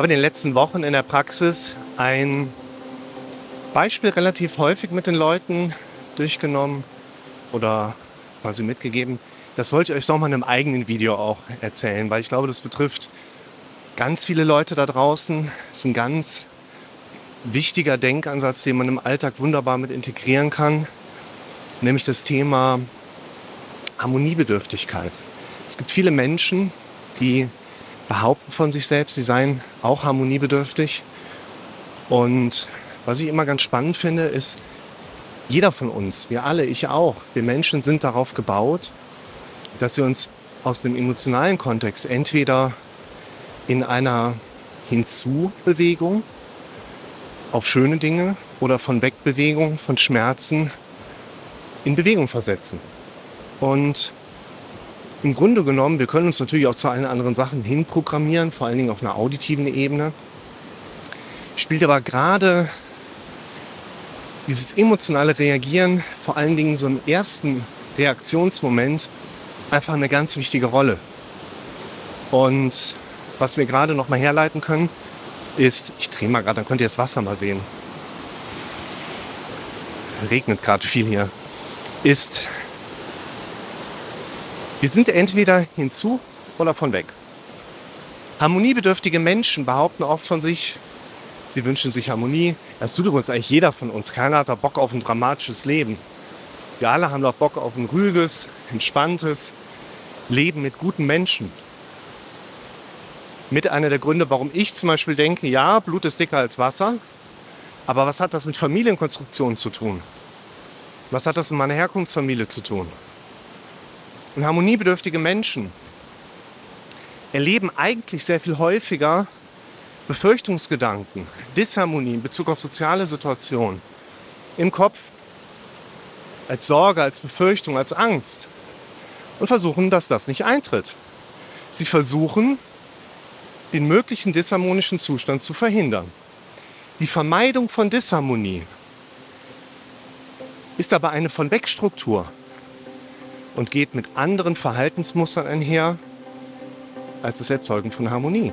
habe in den letzten Wochen in der Praxis ein Beispiel relativ häufig mit den Leuten durchgenommen oder quasi mitgegeben. Das wollte ich euch nochmal in einem eigenen Video auch erzählen, weil ich glaube, das betrifft ganz viele Leute da draußen. Es ist ein ganz wichtiger Denkansatz, den man im Alltag wunderbar mit integrieren kann, nämlich das Thema Harmoniebedürftigkeit. Es gibt viele Menschen, die behaupten von sich selbst, sie seien auch harmoniebedürftig. Und was ich immer ganz spannend finde, ist, jeder von uns, wir alle, ich auch, wir Menschen sind darauf gebaut, dass wir uns aus dem emotionalen Kontext entweder in einer Hinzubewegung auf schöne Dinge oder von Wegbewegung, von Schmerzen in Bewegung versetzen. Und im Grunde genommen, wir können uns natürlich auch zu allen anderen Sachen hinprogrammieren, vor allen Dingen auf einer auditiven Ebene. Spielt aber gerade dieses emotionale Reagieren, vor allen Dingen so im ersten Reaktionsmoment, einfach eine ganz wichtige Rolle. Und was wir gerade noch mal herleiten können, ist, ich drehe mal gerade, dann könnt ihr das Wasser mal sehen. Regnet gerade viel hier. Ist, wir sind entweder hinzu oder von weg. Harmoniebedürftige Menschen behaupten oft von sich, sie wünschen sich Harmonie. Das tut übrigens eigentlich jeder von uns. Keiner hat da Bock auf ein dramatisches Leben. Wir alle haben doch Bock auf ein ruhiges, entspanntes Leben mit guten Menschen. Mit einer der Gründe, warum ich zum Beispiel denke, ja, Blut ist dicker als Wasser. Aber was hat das mit Familienkonstruktion zu tun? Was hat das mit meiner Herkunftsfamilie zu tun? Und harmoniebedürftige Menschen erleben eigentlich sehr viel häufiger Befürchtungsgedanken, Disharmonie in Bezug auf soziale Situationen im Kopf, als Sorge, als Befürchtung, als Angst und versuchen, dass das nicht eintritt. Sie versuchen, den möglichen disharmonischen Zustand zu verhindern. Die Vermeidung von Disharmonie ist aber eine von Wegstruktur und geht mit anderen Verhaltensmustern einher als das Erzeugen von Harmonie.